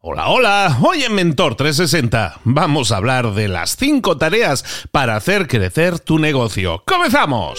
Hola, hola, hoy en Mentor 360 vamos a hablar de las 5 tareas para hacer crecer tu negocio. ¡Comenzamos!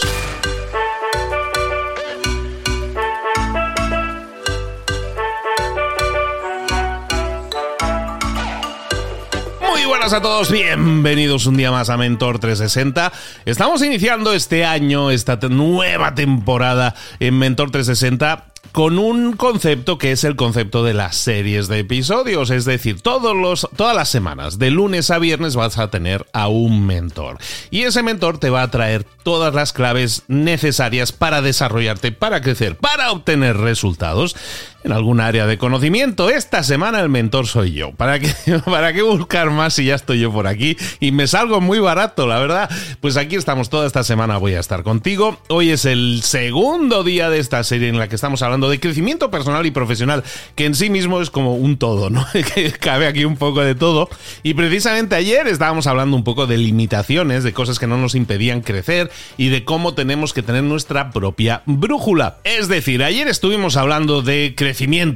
Muy buenas a todos, bienvenidos un día más a Mentor 360. Estamos iniciando este año, esta nueva temporada en Mentor 360 con un concepto que es el concepto de las series de episodios, es decir, todos los, todas las semanas, de lunes a viernes vas a tener a un mentor. Y ese mentor te va a traer todas las claves necesarias para desarrollarte, para crecer, para obtener resultados en algún área de conocimiento. Esta semana el mentor soy yo. ¿Para qué, ¿Para qué buscar más si ya estoy yo por aquí? Y me salgo muy barato, la verdad. Pues aquí estamos toda esta semana, voy a estar contigo. Hoy es el segundo día de esta serie en la que estamos hablando de crecimiento personal y profesional, que en sí mismo es como un todo, ¿no? que cabe aquí un poco de todo. Y precisamente ayer estábamos hablando un poco de limitaciones, de cosas que no nos impedían crecer y de cómo tenemos que tener nuestra propia brújula. Es decir, ayer estuvimos hablando de crecimiento,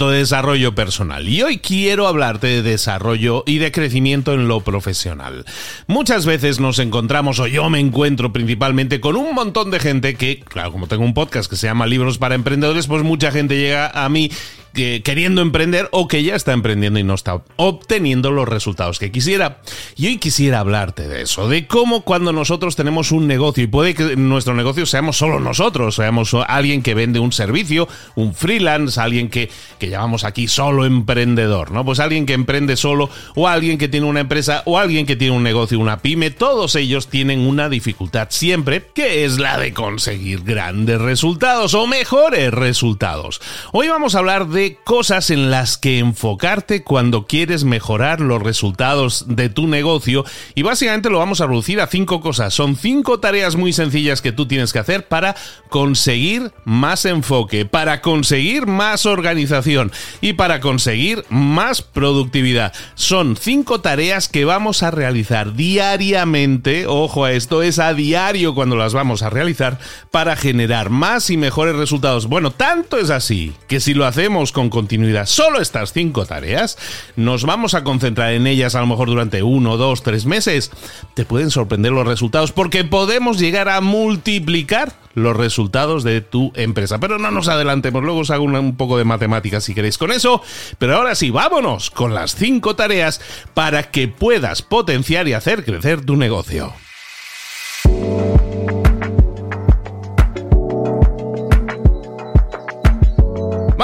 de desarrollo personal y hoy quiero hablarte de desarrollo y de crecimiento en lo profesional. Muchas veces nos encontramos, o yo me encuentro principalmente con un montón de gente que, claro, como tengo un podcast que se llama Libros para Emprendedores, pues mucha gente llega a mí queriendo emprender o que ya está emprendiendo y no está obteniendo los resultados que quisiera. Y hoy quisiera hablarte de eso, de cómo cuando nosotros tenemos un negocio y puede que nuestro negocio seamos solo nosotros, seamos alguien que vende un servicio, un freelance, alguien que, que llamamos aquí solo emprendedor, ¿no? Pues alguien que emprende solo o alguien que tiene una empresa o alguien que tiene un negocio, una pyme, todos ellos tienen una dificultad siempre, que es la de conseguir grandes resultados o mejores resultados. Hoy vamos a hablar de cosas en las que enfocarte cuando quieres mejorar los resultados de tu negocio y básicamente lo vamos a reducir a cinco cosas. Son cinco tareas muy sencillas que tú tienes que hacer para conseguir más enfoque, para conseguir más organización y para conseguir más productividad. Son cinco tareas que vamos a realizar diariamente, ojo a esto, es a diario cuando las vamos a realizar para generar más y mejores resultados. Bueno, tanto es así que si lo hacemos con continuidad solo estas cinco tareas, nos vamos a concentrar en ellas a lo mejor durante uno, dos, tres meses, te pueden sorprender los resultados porque podemos llegar a multiplicar los resultados de tu empresa. Pero no nos adelantemos, luego os hago un poco de matemáticas si queréis con eso. Pero ahora sí, vámonos con las cinco tareas para que puedas potenciar y hacer crecer tu negocio.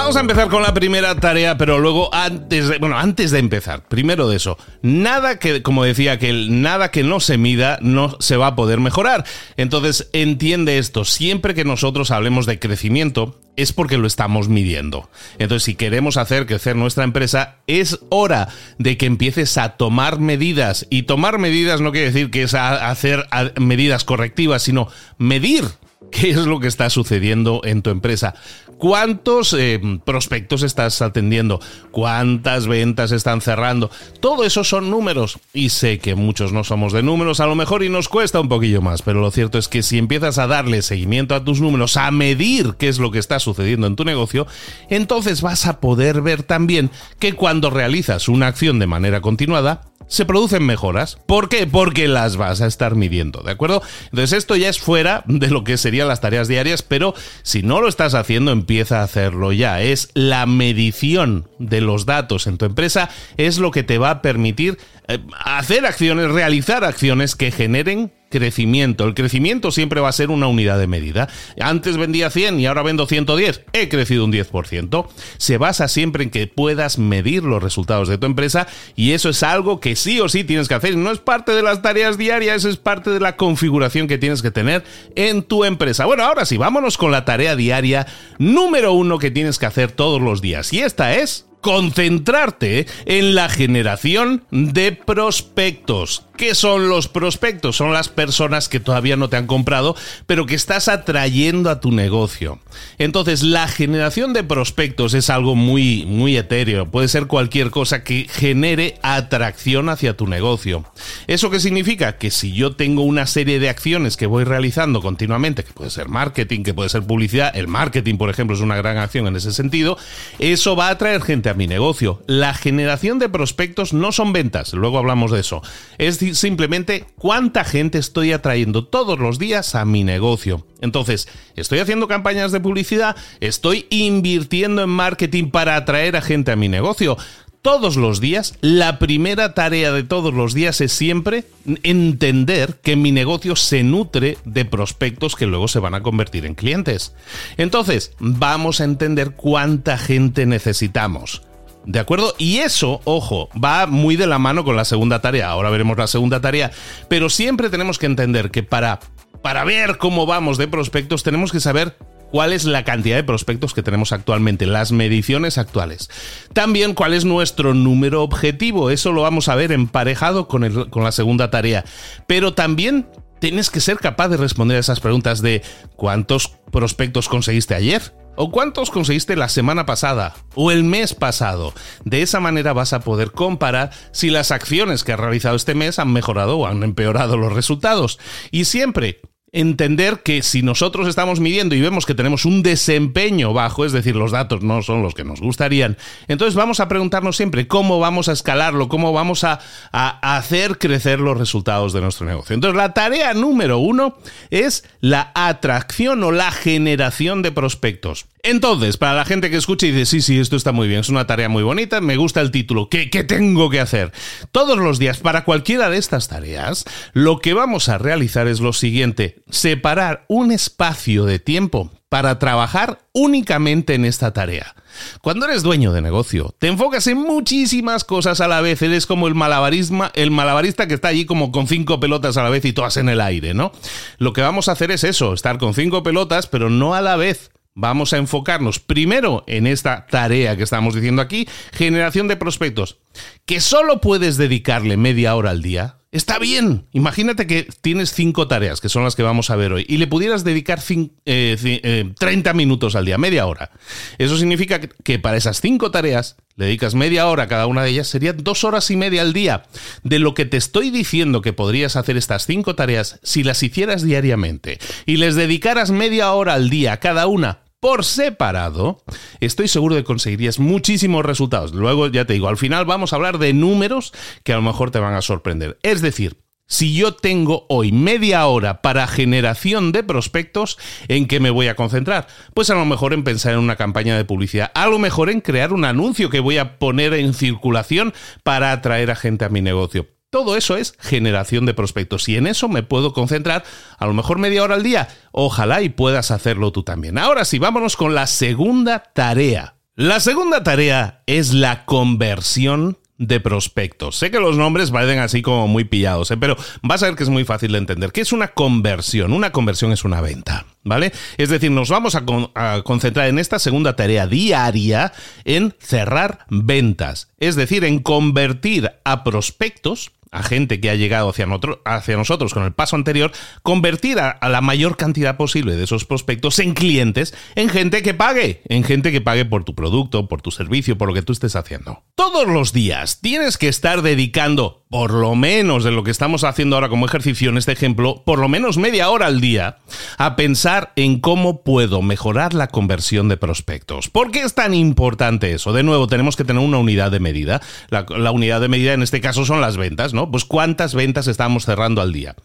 Vamos a empezar con la primera tarea, pero luego antes de, bueno, antes de empezar, primero de eso, nada que, como decía que nada que no se mida no se va a poder mejorar. Entonces, entiende esto, siempre que nosotros hablemos de crecimiento, es porque lo estamos midiendo. Entonces, si queremos hacer crecer nuestra empresa, es hora de que empieces a tomar medidas. Y tomar medidas no quiere decir que es hacer medidas correctivas, sino medir qué es lo que está sucediendo en tu empresa. ¿Cuántos eh, prospectos estás atendiendo? ¿Cuántas ventas están cerrando? Todo eso son números. Y sé que muchos no somos de números a lo mejor y nos cuesta un poquillo más, pero lo cierto es que si empiezas a darle seguimiento a tus números, a medir qué es lo que está sucediendo en tu negocio, entonces vas a poder ver también que cuando realizas una acción de manera continuada, se producen mejoras. ¿Por qué? Porque las vas a estar midiendo, ¿de acuerdo? Entonces esto ya es fuera de lo que serían las tareas diarias, pero si no lo estás haciendo, empieza a hacerlo ya. Es la medición de los datos en tu empresa, es lo que te va a permitir eh, hacer acciones, realizar acciones que generen crecimiento. El crecimiento siempre va a ser una unidad de medida. Antes vendía 100 y ahora vendo 110. He crecido un 10%. Se basa siempre en que puedas medir los resultados de tu empresa y eso es algo que sí o sí tienes que hacer. No es parte de las tareas diarias, es parte de la configuración que tienes que tener en tu empresa. Bueno, ahora sí, vámonos con la tarea diaria número uno que tienes que hacer todos los días. Y esta es concentrarte en la generación de prospectos. ¿Qué son los prospectos? Son las personas que todavía no te han comprado, pero que estás atrayendo a tu negocio. Entonces, la generación de prospectos es algo muy, muy etéreo. Puede ser cualquier cosa que genere atracción hacia tu negocio. ¿Eso qué significa? Que si yo tengo una serie de acciones que voy realizando continuamente, que puede ser marketing, que puede ser publicidad, el marketing, por ejemplo, es una gran acción en ese sentido, eso va a atraer gente a mi negocio. La generación de prospectos no son ventas, luego hablamos de eso. Es simplemente cuánta gente estoy atrayendo todos los días a mi negocio. Entonces, estoy haciendo campañas de publicidad, estoy invirtiendo en marketing para atraer a gente a mi negocio todos los días, la primera tarea de todos los días es siempre entender que mi negocio se nutre de prospectos que luego se van a convertir en clientes. Entonces, vamos a entender cuánta gente necesitamos. ¿De acuerdo? Y eso, ojo, va muy de la mano con la segunda tarea. Ahora veremos la segunda tarea. Pero siempre tenemos que entender que para, para ver cómo vamos de prospectos tenemos que saber cuál es la cantidad de prospectos que tenemos actualmente, las mediciones actuales. También cuál es nuestro número objetivo, eso lo vamos a ver emparejado con, la segunda tarea. Pero también tienes que ser capaz de responder a esas preguntas de ¿cuántos prospectos conseguiste ayer? ¿O cuántos conseguiste la semana pasada? ¿O el mes pasado? De esa manera vas a poder comparar si las acciones que has realizado este mes han mejorado o han empeorado los resultados. Y siempre entender que si nosotros estamos midiendo y vemos que tenemos un desempeño bajo, es decir, los datos no son los que nos gustarían, entonces vamos a preguntarnos siempre cómo vamos a escalarlo, cómo vamos a, hacer crecer los resultados de nuestro negocio. Entonces, la tarea número uno es la atracción o la generación de prospectos. Entonces, para la gente que escucha y dice, sí, sí, esto está muy bien, es una tarea muy bonita, me gusta el título, ¿qué, ¿qué, tengo que hacer? Todos los días, para cualquiera de estas tareas, lo que vamos a realizar es lo siguiente, separar un espacio de tiempo para trabajar únicamente en esta tarea. Cuando eres dueño de negocio, te enfocas en muchísimas cosas a la vez. Eres como el malabarismo, el malabarista que está allí como con cinco pelotas a la vez y todas en el aire, ¿no? Lo que vamos a hacer es eso, estar con cinco pelotas, pero no a la vez. Vamos a enfocarnos primero en esta tarea que estamos diciendo aquí, generación de prospectos, que solo puedes dedicarle media hora al día. Está bien. Imagínate que tienes cinco tareas, que son las que vamos a ver hoy, y le pudieras dedicar 30 eh, eh, minutos al día, media hora. Eso significa que para esas cinco tareas le dedicas media hora a cada una de ellas, serían dos horas y media al día. De lo que te estoy diciendo que podrías hacer estas cinco tareas si las hicieras diariamente y les dedicaras media hora al día cada una, por separado, estoy seguro de que conseguirías muchísimos resultados. Luego, ya te digo, al final vamos a hablar de números que a lo mejor te van a sorprender. Es decir, si yo tengo hoy media hora para generación de prospectos, ¿en qué me voy a concentrar? Pues a lo mejor en pensar en una campaña de publicidad, a lo mejor en crear un anuncio que voy a poner en circulación para atraer a gente a mi negocio. Todo eso es generación de prospectos y en eso me puedo concentrar a lo mejor media hora al día. Ojalá y puedas hacerlo tú también. Ahora sí, vámonos con la segunda tarea. La segunda tarea es la conversión de prospectos. Sé que los nombres parecen así como muy pillados, ¿eh? pero vas a ver que es muy fácil de entender. ¿Qué es una conversión? Una conversión es una venta, ¿vale? Es decir, nos vamos a, a concentrar en esta segunda tarea diaria en cerrar ventas, es decir, en convertir a prospectos a gente que ha llegado hacia, hacia nosotros con el paso anterior, convertir a, la mayor cantidad posible de esos prospectos en clientes, en gente que pague, en gente que pague por tu producto, por tu servicio, por lo que tú estés haciendo. Todos los días tienes que estar dedicando, por lo menos de lo que estamos haciendo ahora como ejercicio en este ejemplo, por lo menos media hora al día, a pensar en cómo puedo mejorar la conversión de prospectos. ¿Por qué es tan importante eso? De nuevo, tenemos que tener una unidad de medida. La, unidad de medida en este caso son las ventas, ¿no? Pues cuántas ventas estamos cerrando al día.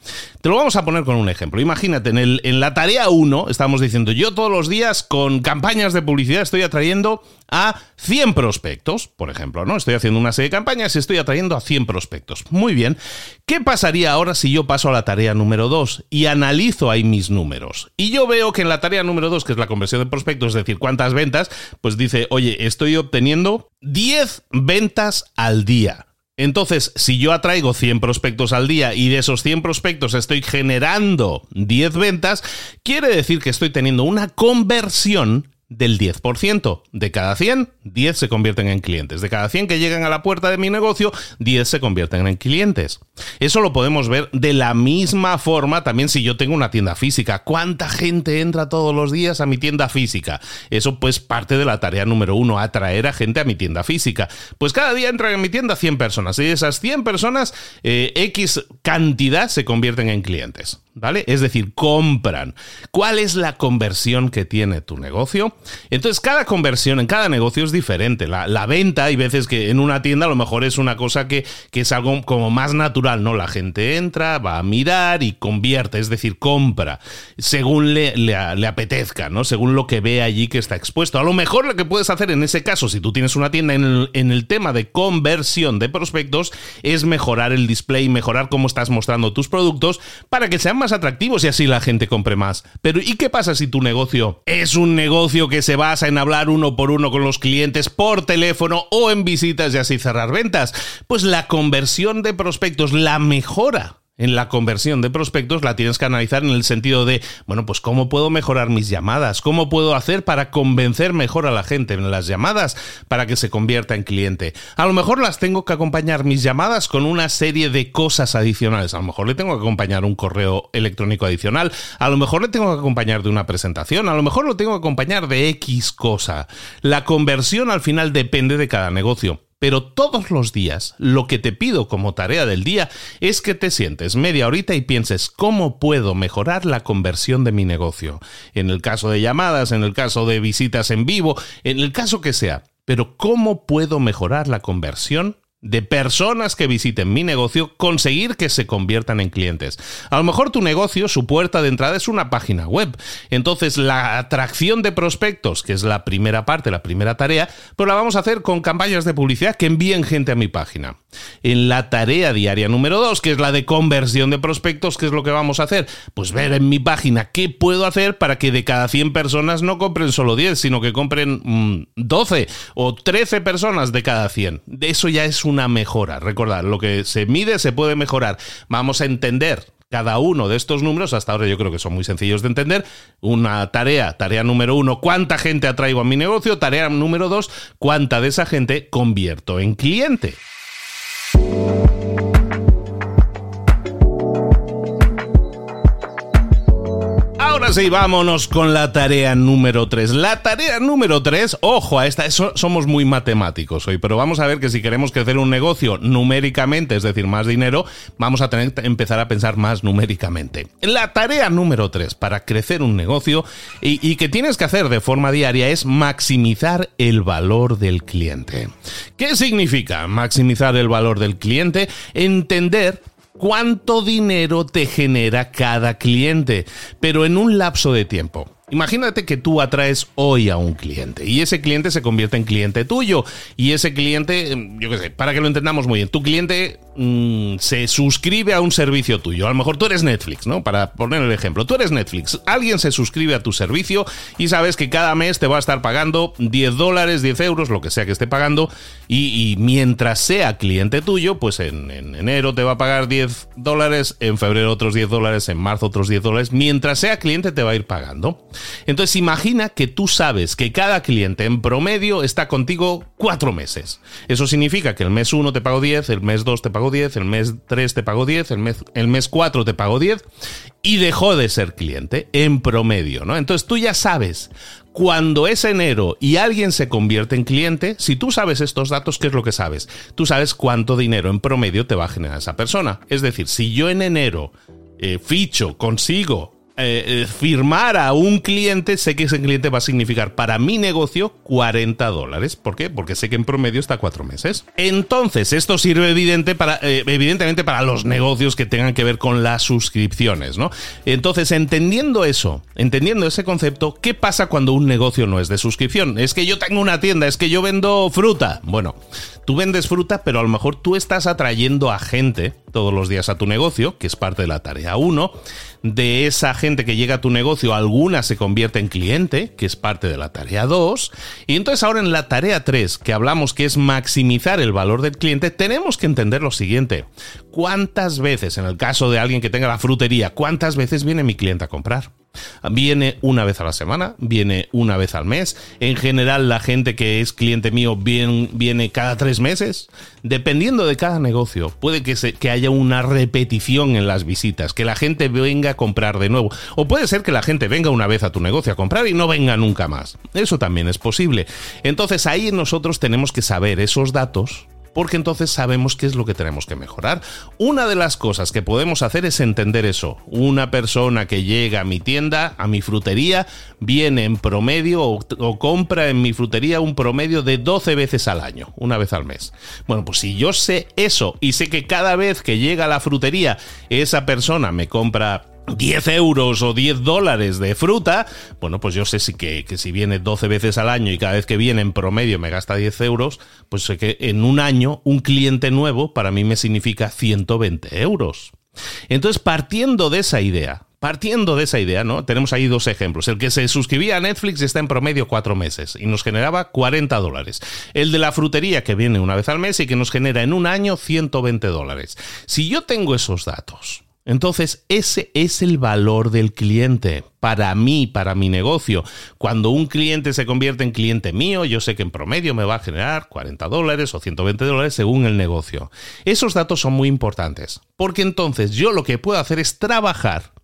Te lo vamos a poner con un ejemplo. Imagínate, en, en la tarea 1 estamos diciendo, yo todos los días con campañas de publicidad estoy atrayendo a 100 prospectos, por ejemplo, ¿no? Estoy haciendo una serie de campañas y estoy atrayendo a 100 prospectos. Muy bien. ¿Qué pasaría ahora si yo paso a la tarea número 2 y analizo ahí mis números? Y yo veo que en la tarea número 2, que es la conversión de prospectos, es decir, cuántas ventas, pues dice, oye, estoy obteniendo 10 ventas al día. Entonces, si yo atraigo 100 prospectos al día y de esos 100 prospectos estoy generando 10 ventas, quiere decir que estoy teniendo una conversión del 10%. De cada 100, 10 se convierten en clientes. De cada 100 que llegan a la puerta de mi negocio, 10 se convierten en clientes. Eso lo podemos ver de la misma forma también si yo tengo una tienda física. ¿Cuánta gente entra todos los días a mi tienda física? Eso pues parte de la tarea número uno, atraer a gente a mi tienda física. Pues cada día entran en mi tienda 100 personas y de esas 100 personas, eh, X cantidad se convierten en clientes. ¿Vale? Es decir, compran. ¿Cuál es la conversión que tiene tu negocio? Entonces, cada conversión en cada negocio es diferente. La, venta, hay veces que en una tienda a lo mejor es una cosa que, es algo como más natural, ¿no? La gente entra, va a mirar y convierte, es decir, compra, según le, le, apetezca, ¿no? Según lo que ve allí que está expuesto. A lo mejor lo que puedes hacer en ese caso, si tú tienes una tienda en el, en el tema de conversión de prospectos, es mejorar el display, mejorar cómo estás mostrando tus productos para que sean más atractivos y así la gente compre más. Pero ¿y qué pasa si tu negocio es un negocio que se basa en hablar uno por uno con los clientes por teléfono o en visitas y así cerrar ventas? Pues la conversión de prospectos, la mejora en la conversión de prospectos la tienes que analizar en el sentido de, bueno, pues cómo puedo mejorar mis llamadas, cómo puedo hacer para convencer mejor a la gente en las llamadas para que se convierta en cliente. A lo mejor las tengo que acompañar mis llamadas con una serie de cosas adicionales. A lo mejor le tengo que acompañar un correo electrónico adicional, a lo mejor le tengo que acompañar de una presentación, a lo mejor lo tengo que acompañar de X cosa. La conversión al final depende de cada negocio. Pero todos los días lo que te pido como tarea del día es que te sientes media horita y pienses cómo puedo mejorar la conversión de mi negocio. En el caso de llamadas, en el caso de visitas en vivo, en el caso que sea. Pero cómo puedo mejorar la conversión de personas que visiten mi negocio conseguir que se conviertan en clientes. A lo mejor tu negocio, su puerta de entrada es una página web. Entonces la atracción de prospectos, que es la primera parte, la primera tarea, pues la vamos a hacer con campañas de publicidad que envíen gente a mi página. En la tarea diaria número 2, que es la de conversión de prospectos, ¿qué es lo que vamos a hacer? Pues ver en mi página qué puedo hacer para que de cada 100 personas no compren solo 10, sino que compren 12 mm, o 13 personas de cada 100. De eso ya es un una mejora. Recordad, lo que se mide se puede mejorar. Vamos a entender cada uno de estos números, hasta ahora yo creo que son muy sencillos de entender. Una tarea, tarea número uno, ¿cuánta gente atraigo a mi negocio? Tarea número dos, ¿cuánta de esa gente convierto en cliente? Y vámonos con la tarea número 3. La tarea número 3, ojo a esta, somos muy matemáticos hoy, pero vamos a ver que si queremos crecer un negocio numéricamente, es decir, más dinero, vamos a tener que empezar a pensar más numéricamente. La tarea número 3 para crecer un negocio y, y que tienes que hacer de forma diaria es maximizar el valor del cliente. ¿Qué significa maximizar el valor del cliente? Entender cuánto dinero te genera cada cliente, pero en un lapso de tiempo. Imagínate que tú atraes hoy a un cliente y ese cliente se convierte en cliente tuyo y ese cliente, yo qué sé, para que lo entendamos muy bien, tu cliente Mm, se suscribe a un servicio tuyo. A lo mejor tú eres Netflix, ¿no? Para poner el ejemplo, tú eres Netflix. Alguien se suscribe a tu servicio y sabes que cada mes te va a estar pagando 10 dólares, 10 euros, lo que sea que esté pagando. Y, mientras sea cliente tuyo, pues en, enero te va a pagar 10 dólares, en febrero otros 10 dólares, en marzo otros 10 dólares. Mientras sea cliente te va a ir pagando. Entonces imagina que tú sabes que cada cliente en promedio está contigo cuatro meses. Eso significa que el mes 1 te pago 10, el mes 2 te pago 10, el mes 3 te pagó 10, el mes, el mes 4 te pagó 10 y dejó de ser cliente en promedio, ¿no? Entonces tú ya sabes cuando es enero y alguien se convierte en cliente, si tú sabes estos datos, ¿qué es lo que sabes? Tú sabes cuánto dinero en promedio te va a generar esa persona. Es decir, si yo en enero eh, ficho, consigo eh, eh, firmar a un cliente, sé que ese cliente va a significar para mi negocio 40 dólares. ¿Por qué? Porque sé que en promedio está cuatro meses. Entonces, esto sirve evidente para, eh, evidentemente para los negocios que tengan que ver con las suscripciones, ¿no? Entonces, entendiendo eso, entendiendo ese concepto, ¿qué pasa cuando un negocio no es de suscripción? Es que yo tengo una tienda, es que yo vendo fruta. Bueno, tú vendes fruta, pero a lo mejor tú estás atrayendo a gente todos los días a tu negocio, que es parte de la tarea 1. De esa gente que llega a tu negocio, alguna se convierte en cliente, que es parte de la tarea 2. Y entonces ahora en la tarea 3, que hablamos que es maximizar el valor del cliente, tenemos que entender lo siguiente. ¿Cuántas veces, en el caso de alguien que tenga la frutería, cuántas veces viene mi cliente a comprar? Viene una vez a la semana, viene una vez al mes. En general, la gente que es cliente mío viene, cada tres meses. Dependiendo de cada negocio, puede que, se, que haya una repetición en las visitas, que la gente venga a comprar de nuevo. O puede ser que la gente venga una vez a tu negocio a comprar y no venga nunca más. Eso también es posible. Entonces ahí nosotros tenemos que saber esos datos porque entonces sabemos qué es lo que tenemos que mejorar. Una de las cosas que podemos hacer es entender eso. Una persona que llega a mi tienda, a mi frutería, viene en promedio o, compra en mi frutería un promedio de 12 veces al año, una vez al mes. Bueno, pues si yo sé eso y sé que cada vez que llega a la frutería esa persona me compra 10 euros o 10 dólares de fruta, bueno, pues yo sé si que, que, si viene 12 veces al año y cada vez que viene en promedio me gasta 10 euros, pues sé que en un año un cliente nuevo para mí me significa 120 euros. Entonces, partiendo de esa idea, partiendo de esa idea, ¿no? Tenemos ahí dos ejemplos. El que se suscribía a Netflix está en promedio cuatro meses y nos generaba 40 dólares. El de la frutería que viene una vez al mes y que nos genera en un año 120 dólares. Si yo tengo esos datos, entonces, ese es el valor del cliente para mí, para mi negocio. Cuando un cliente se convierte en cliente mío, yo sé que en promedio me va a generar 40 dólares o 120 dólares según el negocio. Esos datos son muy importantes, porque entonces yo lo que puedo hacer es trabajar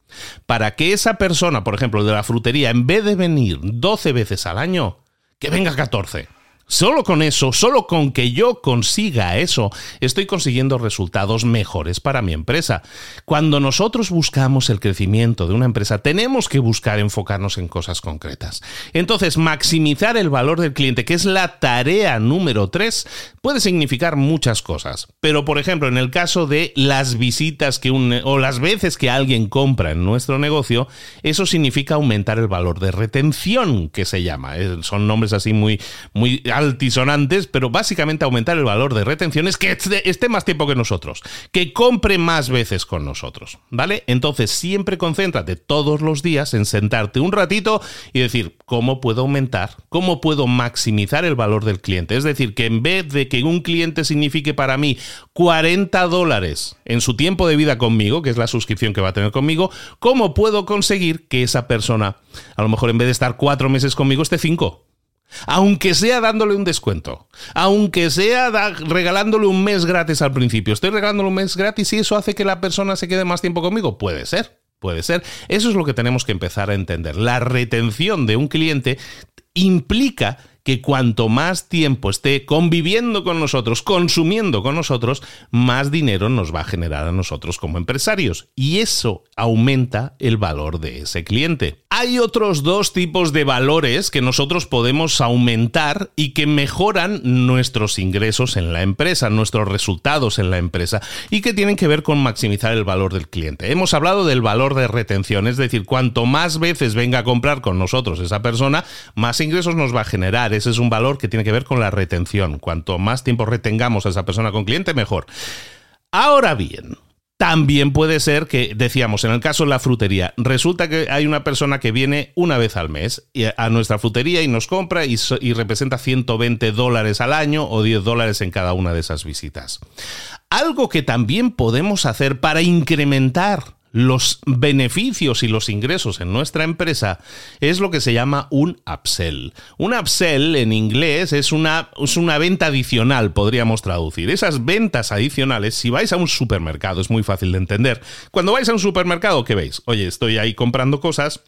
para que esa persona, por ejemplo, de la frutería, en vez de venir 12 veces al año, que venga 14 Solo con eso, solo con que yo consiga eso, estoy consiguiendo resultados mejores para mi empresa. Cuando nosotros buscamos el crecimiento de una empresa, tenemos que buscar enfocarnos en cosas concretas. Entonces, maximizar el valor del cliente, que es la tarea número tres, puede significar muchas cosas. Pero, por ejemplo, en el caso de las visitas que o las veces que alguien compra en nuestro negocio, eso significa aumentar el valor de retención, que se llama. Eh, son nombres así muy, muy altisonantes, pero básicamente aumentar el valor de retención es que esté más tiempo que nosotros, que compre más veces con nosotros, ¿vale? Entonces siempre concéntrate todos los días en sentarte un ratito y decir, ¿cómo puedo aumentar? ¿Cómo puedo maximizar el valor del cliente? Es decir, que en vez de que un cliente signifique para mí 40 dólares en su tiempo de vida conmigo, que es la suscripción que va a tener conmigo, ¿cómo puedo conseguir que esa persona, a lo mejor en vez de estar cuatro meses conmigo, esté cinco? Aunque sea dándole un descuento, aunque sea regalándole un mes gratis al principio, estoy regalándole un mes gratis y eso hace que la persona se quede más tiempo conmigo, puede ser, puede ser. Eso es lo que tenemos que empezar a entender. La retención de un cliente implica que cuanto más tiempo esté conviviendo con nosotros, consumiendo con nosotros, más dinero nos va a generar a nosotros como empresarios. Y eso aumenta el valor de ese cliente. Hay otros dos tipos de valores que nosotros podemos aumentar y que mejoran nuestros ingresos en la empresa, nuestros resultados en la empresa y que tienen que ver con maximizar el valor del cliente. Hemos hablado del valor de retención, es decir, cuanto más veces venga a comprar con nosotros esa persona, más ingresos nos va a generar. Ese es un valor que tiene que ver con la retención. Cuanto más tiempo retengamos a esa persona con cliente, mejor. Ahora bien, también puede ser que, decíamos, en el caso de la frutería, resulta que hay una persona que viene una vez al mes a nuestra frutería y nos compra y, y representa 120 dólares al año o 10 dólares en cada una de esas visitas. Algo que también podemos hacer para incrementar los beneficios y los ingresos en nuestra empresa es lo que se llama un upsell. Un upsell en inglés es una, es una venta adicional, podríamos traducir. Esas ventas adicionales, si vais a un supermercado, es muy fácil de entender. Cuando vais a un supermercado, ¿qué veis? Oye, estoy ahí comprando cosas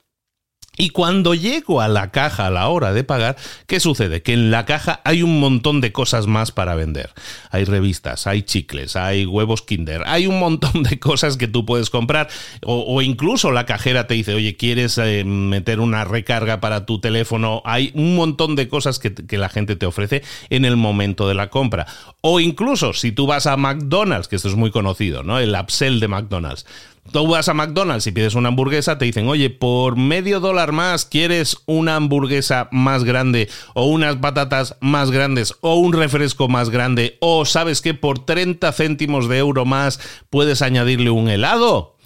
y cuando llego a la caja a la hora de pagar, ¿qué sucede? Que en la caja hay un montón de cosas más para vender. Hay revistas, hay chicles, hay huevos Kinder, hay un montón de cosas que tú puedes comprar. O, incluso la cajera te dice, oye, ¿quieres eh, meter una recarga para tu teléfono? Hay un montón de cosas que, que la gente te ofrece en el momento de la compra. O incluso si tú vas a McDonald's, que esto es muy conocido, ¿no? El upsell de McDonald's Tú vas a McDonald's y pides una hamburguesa, te dicen, oye, por medio dólar más, ¿quieres una hamburguesa más grande o unas patatas más grandes o un refresco más grande? O sabes que por 30 céntimos de euro más puedes añadirle un helado?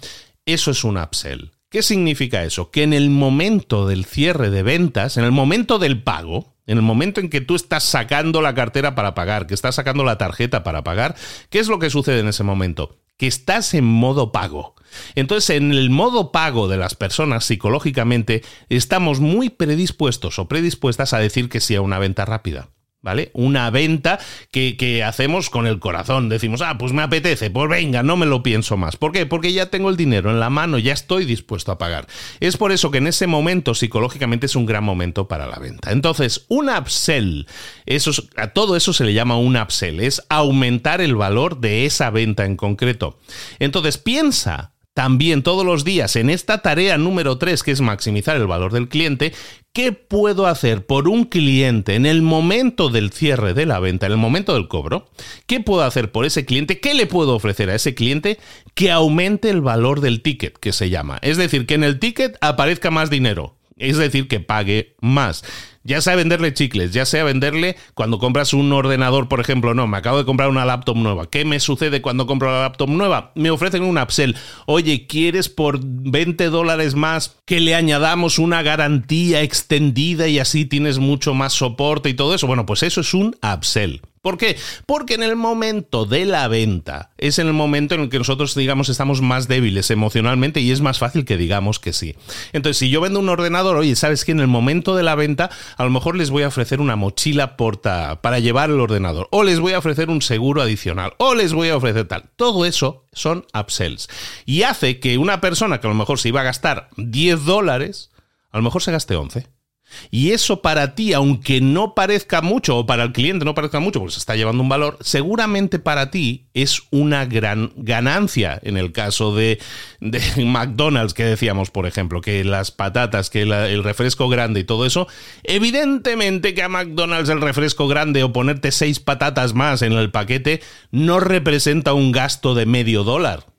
Eso es un upsell. ¿Qué significa eso? Que en el momento del cierre de ventas, en el momento del pago, en el momento en que tú estás sacando la cartera para pagar, que estás sacando la tarjeta para pagar, ¿qué es lo que sucede en ese momento? Que estás en modo pago. Entonces, en el modo pago de las personas psicológicamente, estamos muy predispuestos o predispuestas a decir que sí a una venta rápida. ¿vale? Una venta que, hacemos con el corazón. Decimos, ah, pues me apetece, pues venga, no me lo pienso más. ¿Por qué? Porque ya tengo el dinero en la mano, ya estoy dispuesto a pagar. Es por eso que en ese momento, psicológicamente, es un gran momento para la venta. Entonces, un upsell, eso, a todo eso se le llama un upsell, es aumentar el valor de esa venta en concreto. Entonces, piensa también todos los días en esta tarea número 3, que es maximizar el valor del cliente, ¿qué puedo hacer por un cliente en el momento del cierre de la venta, en el momento del cobro? ¿Qué puedo hacer por ese cliente? ¿Qué le puedo ofrecer a ese cliente que aumente el valor del ticket, que se llama? Es decir, que en el ticket aparezca más dinero. Es decir, que pague más. Ya sea venderle chicles, ya sea venderle cuando compras un ordenador, por ejemplo, no, me acabo de comprar una laptop nueva. ¿Qué me sucede cuando compro la laptop nueva? Me ofrecen un upsell. Oye, ¿quieres por 20 dólares más que le añadamos una garantía extendida y así tienes mucho más soporte y todo eso? Bueno, pues eso es un upsell. ¿Por qué? Porque en el momento de la venta es en el momento en el que nosotros, digamos, estamos más débiles emocionalmente y es más fácil que digamos que sí. Entonces, si yo vendo un ordenador, oye, ¿sabes que En el momento de la venta, a lo mejor les voy a ofrecer una mochila porta para llevar el ordenador, o les voy a ofrecer un seguro adicional, o les voy a ofrecer tal. Todo eso son upsells. Y hace que una persona que a lo mejor se iba a gastar 10 dólares, a lo mejor se gaste 11. Y eso para ti, aunque no parezca mucho, o para el cliente no parezca mucho, porque se está llevando un valor, seguramente para ti es una gran ganancia. En el caso de, McDonald's, que decíamos, por ejemplo, que las patatas, que el refresco grande y todo eso, evidentemente que a McDonald's el refresco grande o ponerte seis patatas más en el paquete no representa un gasto de medio dólar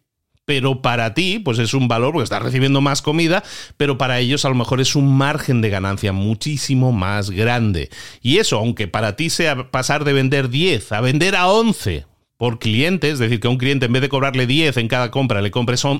pero para ti, pues es un valor porque estás recibiendo más comida, pero para ellos a lo mejor es un margen de ganancia muchísimo más grande. Y eso, aunque para ti sea pasar de vender 10 a vender a 11 por cliente, es decir, que a un cliente en vez de cobrarle 10 en cada compra le,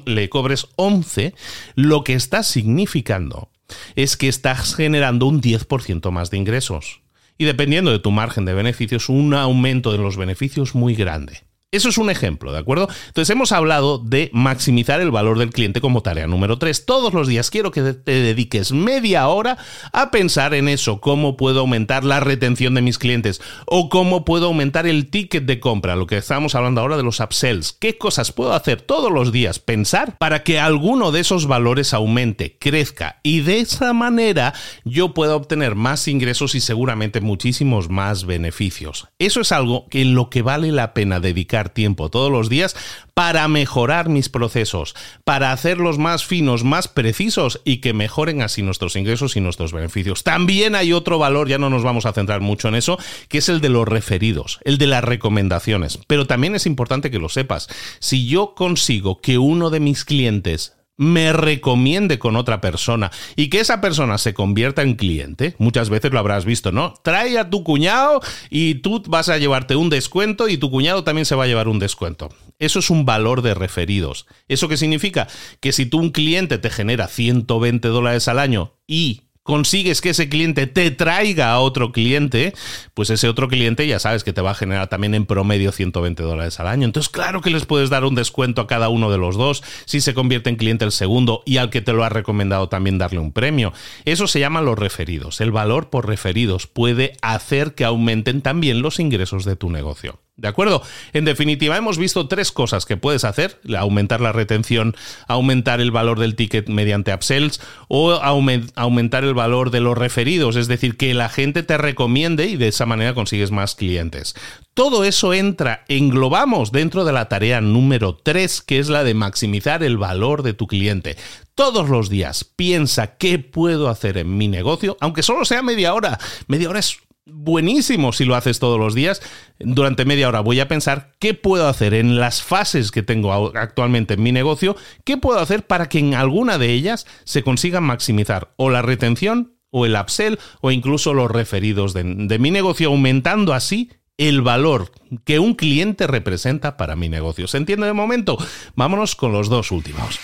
le cobres 11, lo que está significando es que estás generando un 10% más de ingresos. Y dependiendo de tu margen de beneficios, un aumento de los beneficios muy grande. Eso es un ejemplo, ¿de acuerdo? Entonces hemos hablado de maximizar el valor del cliente como tarea número 3. Todos los días quiero que te dediques media hora a pensar en eso, cómo puedo aumentar la retención de mis clientes o cómo puedo aumentar el ticket de compra, lo que estamos hablando ahora de los upsells. ¿Qué cosas puedo hacer todos los días? Pensar para que alguno de esos valores aumente, crezca y de esa manera yo pueda obtener más ingresos y seguramente muchísimos más beneficios. Eso es algo en lo que vale la pena dedicar tiempo todos los días para mejorar mis procesos, para hacerlos más finos, más precisos y que mejoren así nuestros ingresos y nuestros beneficios. También hay otro valor, ya no nos vamos a centrar mucho en eso, que es el de los referidos, el de las recomendaciones. Pero también es importante que lo sepas. Si yo consigo que uno de mis clientes me recomiende con otra persona y que esa persona se convierta en cliente, muchas veces lo habrás visto, ¿no? Trae a tu cuñado y tú vas a llevarte un descuento y tu cuñado también se va a llevar un descuento. Eso es un valor de referidos. ¿Eso qué significa? Que si tú un cliente te genera 120 dólares al año y consigues que ese cliente te traiga a otro cliente, pues ese otro cliente ya sabes que te va a generar también en promedio 120 dólares al año. Entonces, claro que les puedes dar un descuento a cada uno de los dos si se convierte en cliente el segundo y al que te lo ha recomendado también darle un premio. Eso se llama los referidos. El valor por referidos puede hacer que aumenten también los ingresos de tu negocio. ¿De acuerdo? En definitiva, hemos visto tres cosas que puedes hacer: aumentar la retención, aumentar el valor del ticket mediante upsells o aumentar el valor de los referidos, es decir, que la gente te recomiende y de esa manera consigues más clientes. Todo eso entra, englobamos dentro de la tarea número 3, que es la de maximizar el valor de tu cliente. Todos los días piensa qué puedo hacer en mi negocio, aunque solo sea media hora. Media hora es buenísimo si lo haces todos los días. Durante media hora voy a pensar qué puedo hacer en las fases que tengo actualmente en mi negocio, qué puedo hacer para que en alguna de ellas se consiga maximizar o la retención o el upsell o incluso los referidos de, de mi negocio, aumentando así el valor que un cliente representa para mi negocio. ¿Se entiende de momento? Vámonos con los dos últimos.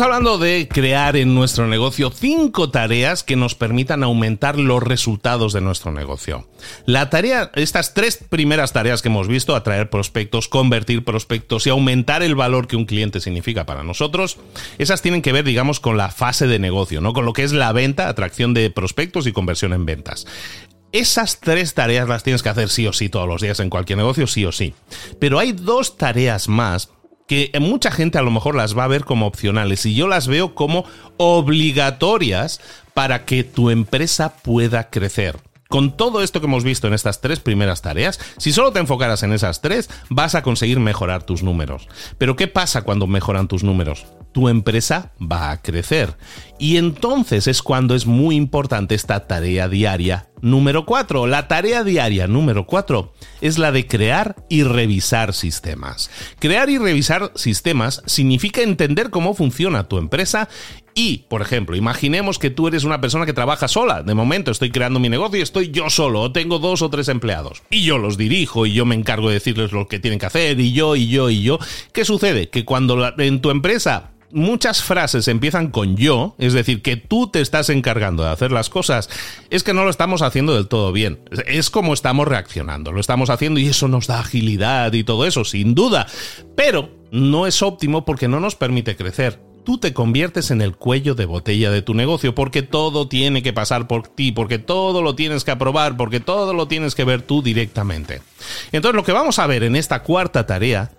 Hablando de crear en nuestro negocio cinco tareas que nos permitan aumentar los resultados de nuestro negocio. La tarea, estas tres primeras tareas que hemos visto, atraer prospectos, convertir prospectos y aumentar el valor que un cliente significa para nosotros, esas tienen que ver, digamos, con la fase de negocio, ¿no? Con lo que es la venta, atracción de prospectos y conversión en ventas. Esas tres tareas las tienes que hacer sí o sí todos los días en cualquier negocio, sí o sí. Pero hay dos tareas más que mucha gente a lo mejor las va a ver como opcionales y yo las veo como obligatorias para que tu empresa pueda crecer. Con todo esto que hemos visto en estas tres primeras tareas, si solo te enfocaras en esas tres, vas a conseguir mejorar tus números. Pero ¿qué pasa cuando mejoran tus números? Tu empresa va a crecer. Y entonces es cuando es muy importante esta tarea diaria número 4. La tarea diaria número 4 es la de crear y revisar sistemas. Crear y revisar sistemas significa entender cómo funciona tu empresa y, por ejemplo, imaginemos que tú eres una persona que trabaja sola. De momento estoy creando mi negocio y estoy yo solo, o tengo dos o tres empleados. Y yo los dirijo y yo me encargo de decirles lo que tienen que hacer y yo y yo y yo. ¿Qué sucede? Que cuando en tu empresa muchas frases empiezan con yo, es decir, que tú te estás encargando de hacer las cosas, es que no lo estamos haciendo del todo bien. Es como estamos reaccionando, lo estamos haciendo y eso nos da agilidad y todo eso, sin duda. Pero no es óptimo porque no nos permite crecer tú te conviertes en el cuello de botella de tu negocio, porque todo tiene que pasar por ti, porque todo lo tienes que aprobar, porque todo lo tienes que ver tú directamente. Entonces lo que vamos a ver en esta cuarta tarea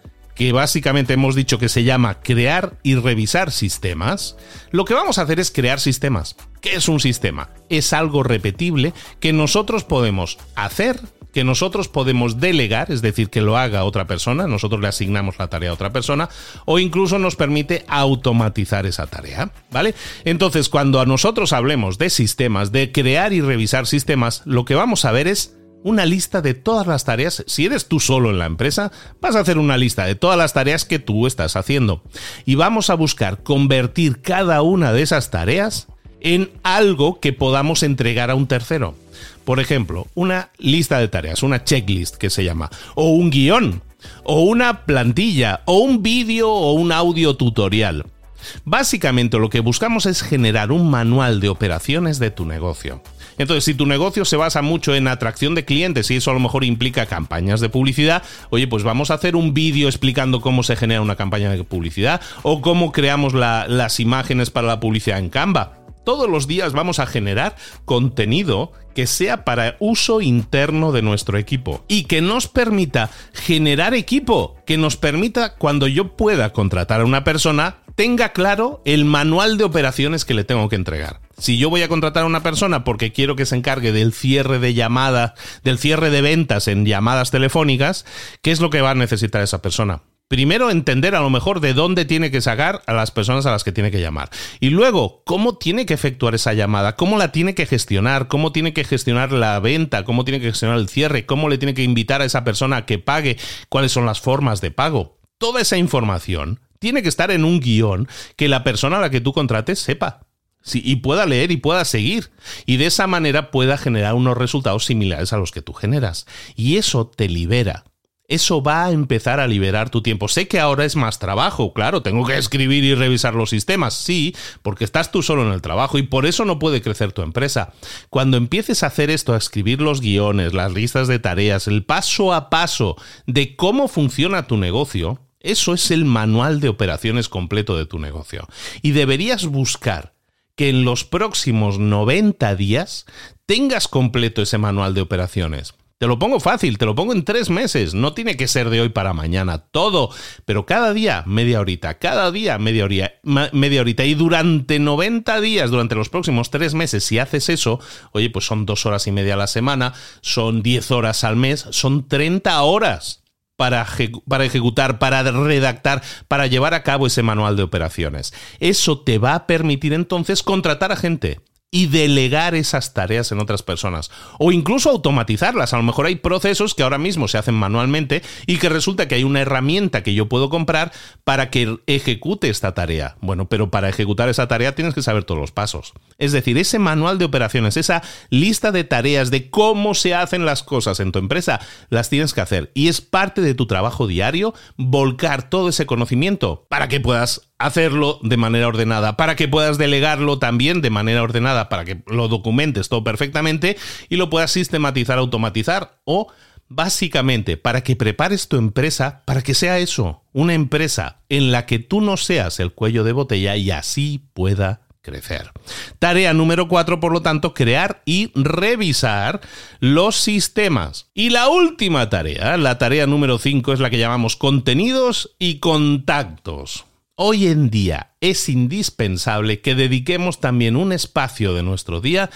que básicamente hemos dicho que se llama crear y revisar sistemas, lo que vamos a hacer es crear sistemas. ¿Qué es un sistema? Es algo repetible que nosotros podemos hacer, que nosotros podemos delegar, es decir, que lo haga otra persona, nosotros le asignamos la tarea a otra persona, o incluso nos permite automatizar esa tarea, ¿vale? Entonces, cuando a nosotros hablemos de sistemas, de crear y revisar sistemas, lo que vamos a ver es una lista de todas las tareas. Si eres tú solo en la empresa, vas a hacer una lista de todas las tareas que tú estás haciendo. Y vamos a buscar convertir cada una de esas tareas en algo que podamos entregar a un tercero. Por ejemplo, una lista de tareas, una checklist que se llama, o un guion, o una plantilla, o un vídeo o un audio tutorial. Básicamente lo que buscamos es generar un manual de operaciones de tu negocio. Entonces, si tu negocio se basa mucho en atracción de clientes y eso a lo mejor implica campañas de publicidad, oye, pues vamos a hacer un vídeo explicando cómo se genera una campaña de publicidad o cómo creamos las imágenes para la publicidad en Canva. Todos los días vamos a generar contenido que sea para uso interno de nuestro equipo y que nos permita generar equipo, que nos permita cuando yo pueda contratar a una persona, tenga claro el manual de operaciones que le tengo que entregar. Si yo voy a contratar a una persona porque quiero que se encargue del cierre de llamadas, del cierre de ventas en llamadas telefónicas, ¿qué es lo que va a necesitar esa persona? Primero, entender a lo mejor de dónde tiene que sacar a las personas a las que tiene que llamar. Y luego, cómo tiene que efectuar esa llamada, cómo la tiene que gestionar, cómo tiene que gestionar la venta, cómo tiene que gestionar el cierre, cómo le tiene que invitar a esa persona a que pague, cuáles son las formas de pago. Toda esa información tiene que estar en un guion que la persona a la que tú contrates sepa. Y pueda leer y pueda seguir. Y de esa manera pueda generar unos resultados similares a los que tú generas. Y eso te libera eso va a empezar a liberar tu tiempo. Sé que ahora es más trabajo, claro, tengo que escribir y revisar los sistemas, sí, porque estás tú solo en el trabajo y por eso no puede crecer tu empresa. Cuando empieces a hacer esto, a escribir los guiones, las listas de tareas, el paso a paso de cómo funciona tu negocio, eso es el manual de operaciones completo de tu negocio. Y deberías buscar que en los próximos 90 días tengas completo ese manual de operaciones. Te lo pongo fácil, te lo pongo en tres meses. No tiene que ser de hoy para mañana, todo. Pero cada día media horita, cada día media horita, media horita. Y durante 90 días, durante los próximos tres meses, si haces eso, oye, pues son dos horas y media a la semana, son 10 horas al mes, son 30 horas. Para, para, ejecutar, para redactar, para llevar a cabo ese manual de operaciones. Eso te va a permitir entonces contratar a gente y delegar esas tareas en otras personas o incluso automatizarlas. A lo mejor hay procesos que ahora mismo se hacen manualmente y que resulta que hay una herramienta que yo puedo comprar para que ejecute esta tarea. Bueno, pero para ejecutar esa tarea tienes que saber todos los pasos. Es decir, ese manual de operaciones, esa lista de tareas de cómo se hacen las cosas en tu empresa, las tienes que hacer y es parte de tu trabajo diario volcar todo ese conocimiento para que puedas hacerlo de manera ordenada, para que puedas delegarlo también de manera ordenada, para que lo documentes todo perfectamente y lo puedas sistematizar, automatizar o básicamente para que prepares tu empresa para que sea eso, una empresa en la que tú no seas el cuello de botella y así pueda crecer. Tarea número cuatro, por lo tanto, crear y revisar los sistemas. Y la última tarea, la tarea número cinco, es la que llamamos contenidos y contactos. Hoy en día es indispensable que dediquemos también un espacio de nuestro día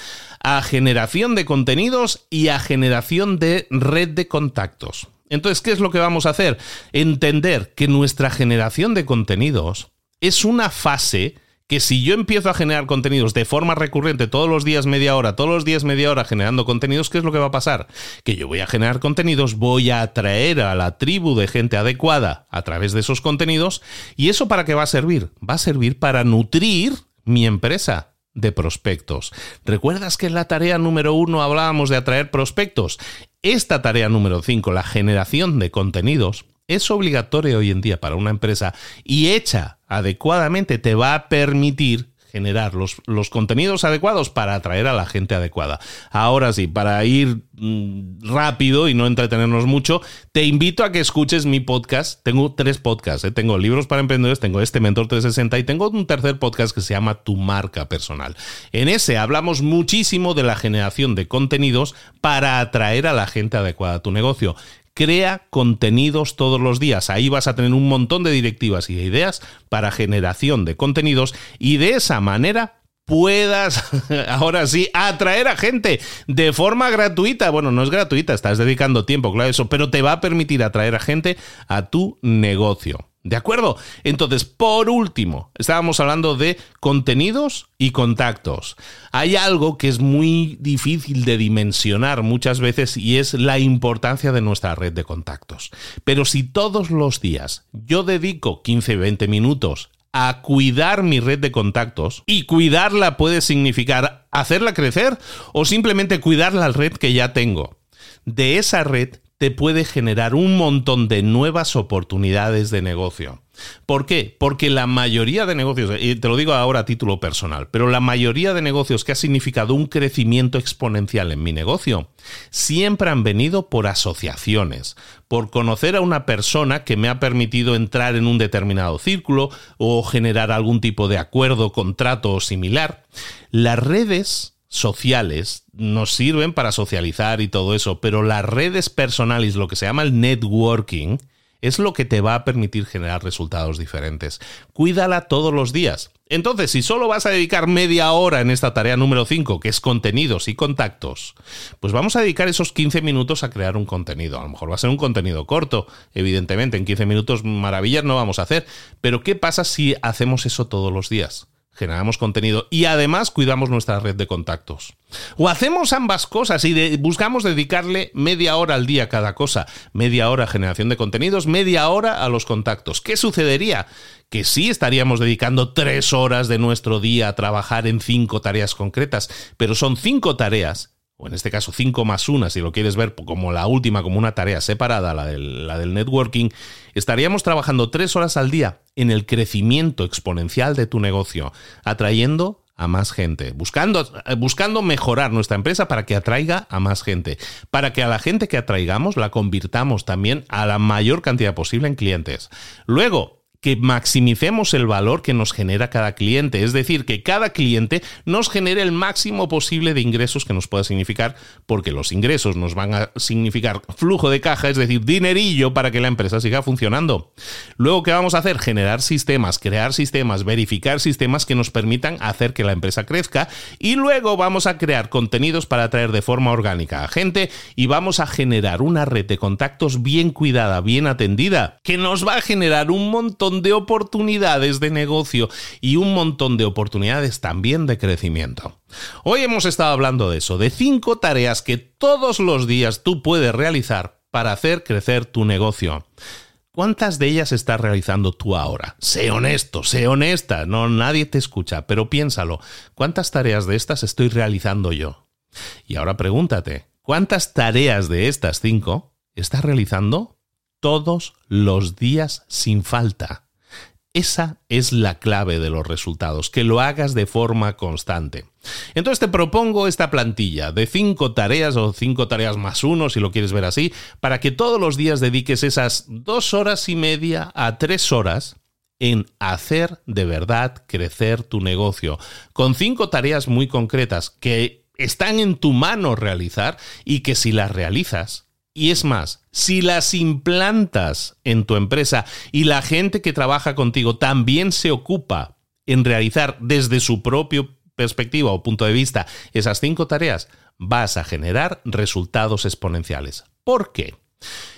a generación de contenidos y a generación de red de contactos. Entonces, ¿qué es lo que vamos a hacer? Entender que nuestra generación de contenidos es una fase que si yo empiezo a generar contenidos de forma recurrente todos los días media hora, todos los días media hora generando contenidos, ¿qué es lo que va a pasar? Que yo voy a generar contenidos, voy a atraer a la tribu de gente adecuada a través de esos contenidos y eso para qué va a servir? Va a servir para nutrir mi empresa de prospectos. ¿Recuerdas que en la tarea número uno hablábamos de atraer prospectos? Esta tarea número cinco, la generación de contenidos, es obligatoria hoy en día para una empresa y hecha adecuadamente te va a permitir generar los, los, contenidos adecuados para atraer a la gente adecuada. Ahora sí, para ir mm, rápido y no entretenernos mucho, te invito a que escuches mi podcast. Tengo tres podcasts, ¿eh? tengo libros para emprendedores, tengo este Mentor 360 y tengo un tercer podcast que se llama Tu marca personal. En ese hablamos muchísimo de la generación de contenidos para atraer a la gente adecuada a tu negocio crea contenidos todos los días. Ahí vas a tener un montón de directivas y de ideas para generación de contenidos y de esa manera puedas ahora sí atraer a gente de forma gratuita. Bueno, no es gratuita, estás dedicando tiempo, claro, eso, pero te va a permitir atraer a gente a tu negocio. ¿De acuerdo? Entonces, por último, estábamos hablando de contenidos y contactos. Hay algo que es muy difícil de dimensionar muchas veces y es la importancia de nuestra red de contactos. Pero si todos los días yo dedico 15-20 minutos a cuidar mi red de contactos, y cuidarla puede significar hacerla crecer o simplemente cuidar la red que ya tengo. De esa red te puede generar un montón de nuevas oportunidades de negocio. ¿Por qué? Porque la mayoría de negocios, y te lo digo ahora a título personal, pero la mayoría de negocios que ha significado un crecimiento exponencial en mi negocio, siempre han venido por asociaciones, por conocer a una persona que me ha permitido entrar en un determinado círculo o generar algún tipo de acuerdo, contrato o similar. Las redes sociales nos sirven para socializar y todo eso, pero las redes personales, lo que se llama el networking, es lo que te va a permitir generar resultados diferentes. Cuídala todos los días. Entonces, si solo vas a dedicar media hora en esta tarea número 5, que es contenidos y contactos, pues vamos a dedicar esos 15 minutos a crear un contenido. A lo mejor va a ser un contenido corto, evidentemente, en 15 minutos maravillas no vamos a hacer, pero ¿qué pasa si hacemos eso todos los días? Generamos contenido y además cuidamos nuestra red de contactos. O hacemos ambas cosas y buscamos dedicarle media hora al día a cada cosa. Media hora a generación de contenidos, media hora a los contactos. ¿Qué sucedería? Que sí estaríamos dedicando tres horas de nuestro día a trabajar en cinco tareas concretas, pero son cinco tareas o en este caso 5 más 1, si lo quieres ver como la última, como una tarea separada, la del, networking, estaríamos trabajando 3 horas al día en el crecimiento exponencial de tu negocio, atrayendo a más gente, buscando, buscando mejorar nuestra empresa para que atraiga a más gente, para que a la gente que atraigamos la convirtamos también a la mayor cantidad posible en clientes. Luego, que maximicemos el valor que nos genera cada cliente, es decir, que cada cliente nos genere el máximo posible de ingresos que nos pueda significar, porque los ingresos nos van a significar flujo de caja, es decir, dinerillo para que la empresa siga funcionando. Luego, ¿qué vamos a hacer? Generar sistemas, crear sistemas, verificar sistemas que nos permitan hacer que la empresa crezca y luego vamos a crear contenidos para atraer de forma orgánica a gente y vamos a generar una red de contactos bien cuidada, bien atendida, que nos va a generar un montón de oportunidades de negocio y un montón de oportunidades también de crecimiento. Hoy hemos estado hablando de eso, de cinco tareas que todos los días tú puedes realizar para hacer crecer tu negocio. ¿Cuántas de ellas estás realizando tú ahora? Sé honesto, sé honesta, no nadie te escucha, pero piénsalo, ¿cuántas tareas de estas estoy realizando yo? Y ahora pregúntate, ¿cuántas tareas de estas cinco estás realizando todos los días sin falta? Esa es la clave de los resultados, que lo hagas de forma constante. Entonces te propongo esta plantilla de cinco tareas o cinco tareas más uno, si lo quieres ver así, para que todos los días dediques esas dos horas y media a tres horas en hacer de verdad crecer tu negocio, con cinco tareas muy concretas que están en tu mano realizar y que si las realizas, y es más, si las implantas en tu empresa y la gente que trabaja contigo también se ocupa en realizar desde su propio perspectiva o punto de vista esas cinco tareas, vas a generar resultados exponenciales. ¿Por qué?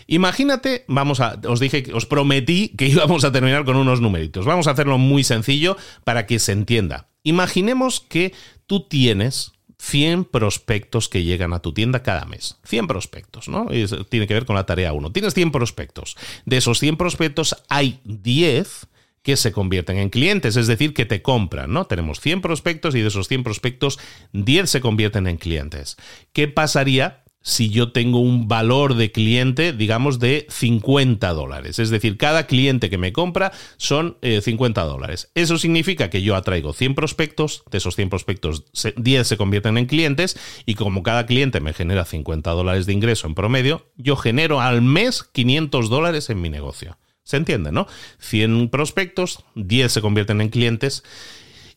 Imagínate, vamos a, os dije, os prometí que íbamos a terminar con unos numeritos. Vamos a hacerlo muy sencillo para que se entienda. Imaginemos que tú tienes 100 prospectos que llegan a tu tienda cada mes. 100 prospectos, ¿no? tiene que ver con la tarea 1. Tienes 100 prospectos. De esos 100 prospectos hay 10 que se convierten en clientes, es decir, que te compran, ¿no? Tenemos 100 prospectos y de esos 100 prospectos 10 se convierten en clientes. ¿Qué pasaría si yo tengo un valor de cliente, digamos, de 50 dólares. Es decir, cada cliente que me compra son 50 eh, dólares. Eso significa que yo atraigo 100 prospectos, de esos 100 prospectos 10 se convierten en clientes y como cada cliente me genera 50 dólares de ingreso en promedio, yo genero al mes 500 dólares en mi negocio. ¿Se entiende, no? 100 prospectos, 10 se convierten en clientes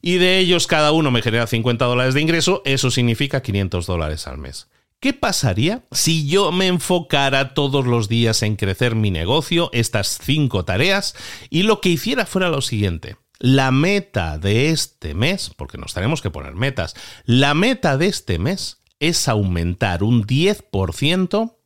y de ellos cada uno me genera 50 dólares de ingreso, eso significa 500 dólares al mes. ¿Qué pasaría si yo me enfocara todos los días en crecer mi negocio, estas cinco tareas, y lo que hiciera fuera lo siguiente? La meta de este mes, porque nos tenemos que poner metas, la meta de este mes es aumentar un 10%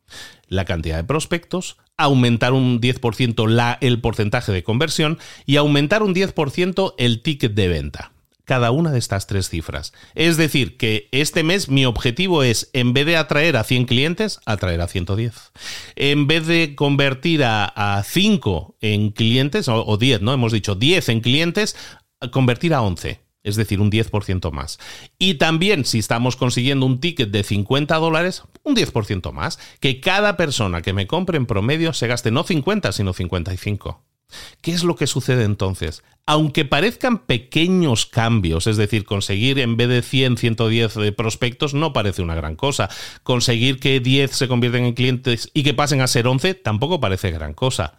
la cantidad de prospectos, aumentar un 10% la, el porcentaje de conversión y aumentar un 10% el ticket de venta cada una de estas tres cifras. Es decir, que este mes mi objetivo es, en vez de atraer a 100 clientes, atraer a 110. En vez de convertir a, 5 en clientes, o, 10, ¿no? Hemos dicho 10 en clientes, convertir a 11 es decir, un 10% más. Y también, si estamos consiguiendo un ticket de 50 dólares, un 10% más. Que cada persona que me compre en promedio se gaste no 50, sino 55. ¿Qué es lo que sucede entonces? Aunque parezcan pequeños cambios, es decir, conseguir en vez de 100, 110 de prospectos no parece una gran cosa. Conseguir que 10 se convierten en clientes y que pasen a ser 11 tampoco parece gran cosa.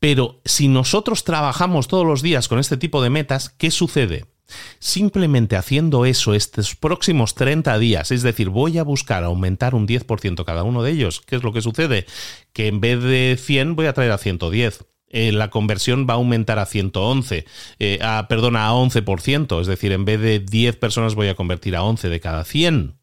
Pero si nosotros trabajamos todos los días con este tipo de metas, ¿qué sucede? Simplemente haciendo eso estos próximos 30 días, es decir, voy a buscar aumentar un 10% cada uno de ellos, ¿qué es lo que sucede? Que en vez de 100 voy a traer a 110 eh, la conversión va a aumentar a 111, eh, a, perdona, a 11%, es decir, en vez de 10 personas voy a convertir a 11 de cada 100.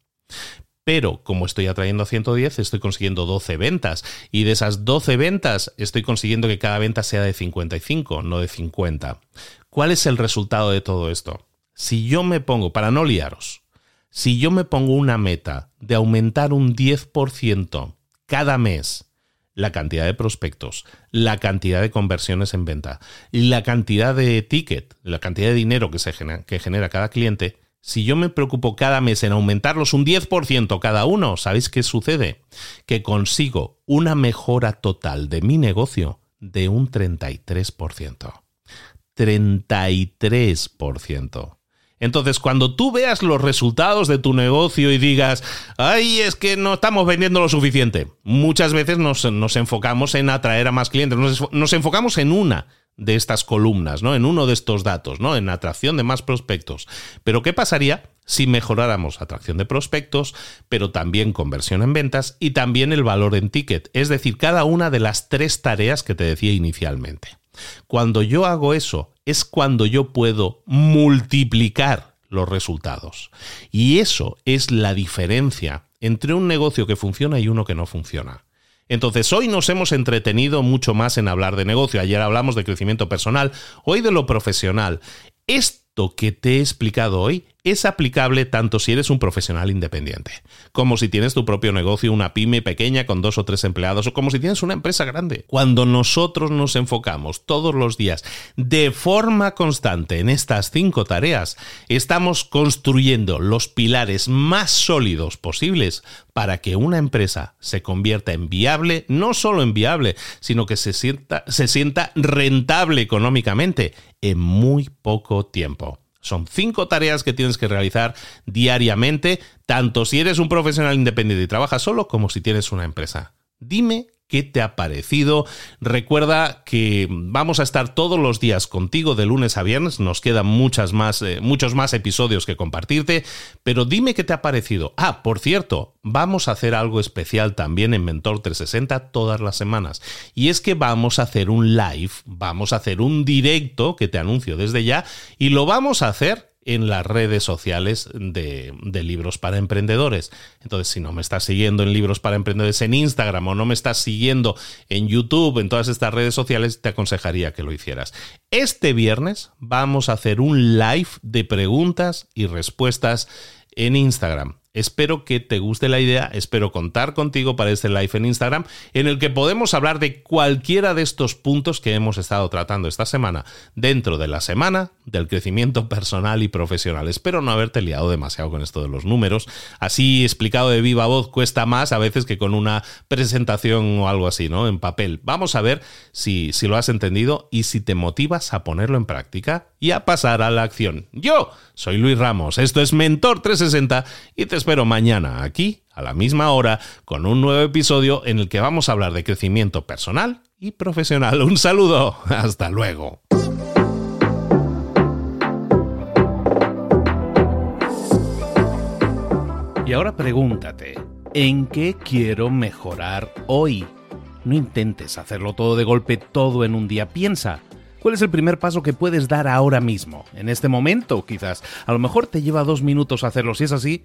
Pero como estoy atrayendo a 110, estoy consiguiendo 12 ventas. Y de esas 12 ventas, estoy consiguiendo que cada venta sea de 55, no de 50. ¿Cuál es el resultado de todo esto? Si yo me pongo, para no liaros, si yo me pongo una meta de aumentar un 10% cada mes la cantidad de prospectos, la cantidad de conversiones en venta y la cantidad de ticket, la cantidad de dinero que, se genera, que genera cada cliente, si yo me preocupo cada mes en aumentarlos un 10% cada uno, ¿sabéis qué sucede? Que consigo una mejora total de mi negocio de un 33%. 33%. Entonces, cuando tú veas los resultados de tu negocio y digas, ay, es que no estamos vendiendo lo suficiente, muchas veces nos, enfocamos en atraer a más clientes, nos, enfocamos en una de estas columnas, ¿no? En uno de estos datos, ¿no? En atracción de más prospectos. Pero ¿qué pasaría si mejoráramos atracción de prospectos, pero también conversión en ventas y también el valor en ticket? Es decir, cada una de las tres tareas que te decía inicialmente. Cuando yo hago eso, es cuando yo puedo multiplicar los resultados. Y eso es la diferencia entre un negocio que funciona y uno que no funciona. Entonces, hoy nos hemos entretenido mucho más en hablar de negocio. Ayer hablamos de crecimiento personal, hoy de lo profesional. Esto que te he explicado hoy es aplicable tanto si eres un profesional independiente, como si tienes tu propio negocio, una pyme pequeña con dos o tres empleados, o como si tienes una empresa grande. Cuando nosotros nos enfocamos todos los días de forma constante en estas cinco tareas, estamos construyendo los pilares más sólidos posibles para que una empresa se convierta en viable, no solo en viable, sino que se sienta, se sienta rentable económicamente en muy poco tiempo. Son cinco tareas que tienes que realizar diariamente, tanto si eres un profesional independiente y trabajas solo como si tienes una empresa. Dime qué te ha parecido. Recuerda que vamos a estar todos los días contigo de lunes a viernes. Nos quedan muchas más, eh, muchos más episodios que compartirte. Pero dime qué te ha parecido. Ah, por cierto, vamos a hacer algo especial también en Mentor 360 todas las semanas. Y es que vamos a hacer un live, vamos a hacer un directo que te anuncio desde ya y lo vamos a hacer en las redes sociales de, Libros para Emprendedores. Entonces, si no me estás siguiendo en Libros para Emprendedores en Instagram o no me estás siguiendo en YouTube, en todas estas redes sociales, te aconsejaría que lo hicieras. Este viernes vamos a hacer un live de preguntas y respuestas en Instagram. Espero que te guste la idea, espero contar contigo para este live en Instagram en el que podemos hablar de cualquiera de estos puntos que hemos estado tratando esta semana dentro de la semana del crecimiento personal y profesional. Espero no haberte liado demasiado con esto de los números. Así explicado de viva voz cuesta más a veces que con una presentación o algo así, ¿no? En papel. Vamos a ver si, si lo has entendido y si te motivas a ponerlo en práctica y a pasar a la acción. Yo soy Luis Ramos, esto es Mentor 360 y te espero mañana aquí, a la misma hora, con un nuevo episodio en el que vamos a hablar de crecimiento personal y profesional. Un saludo, hasta luego. Y ahora pregúntate, ¿en qué quiero mejorar hoy? No intentes hacerlo todo de golpe, todo en un día. Piensa, ¿Cuál es el primer paso que puedes dar ahora mismo? En este momento, quizás. A lo mejor te lleva dos minutos hacerlo. Si es así,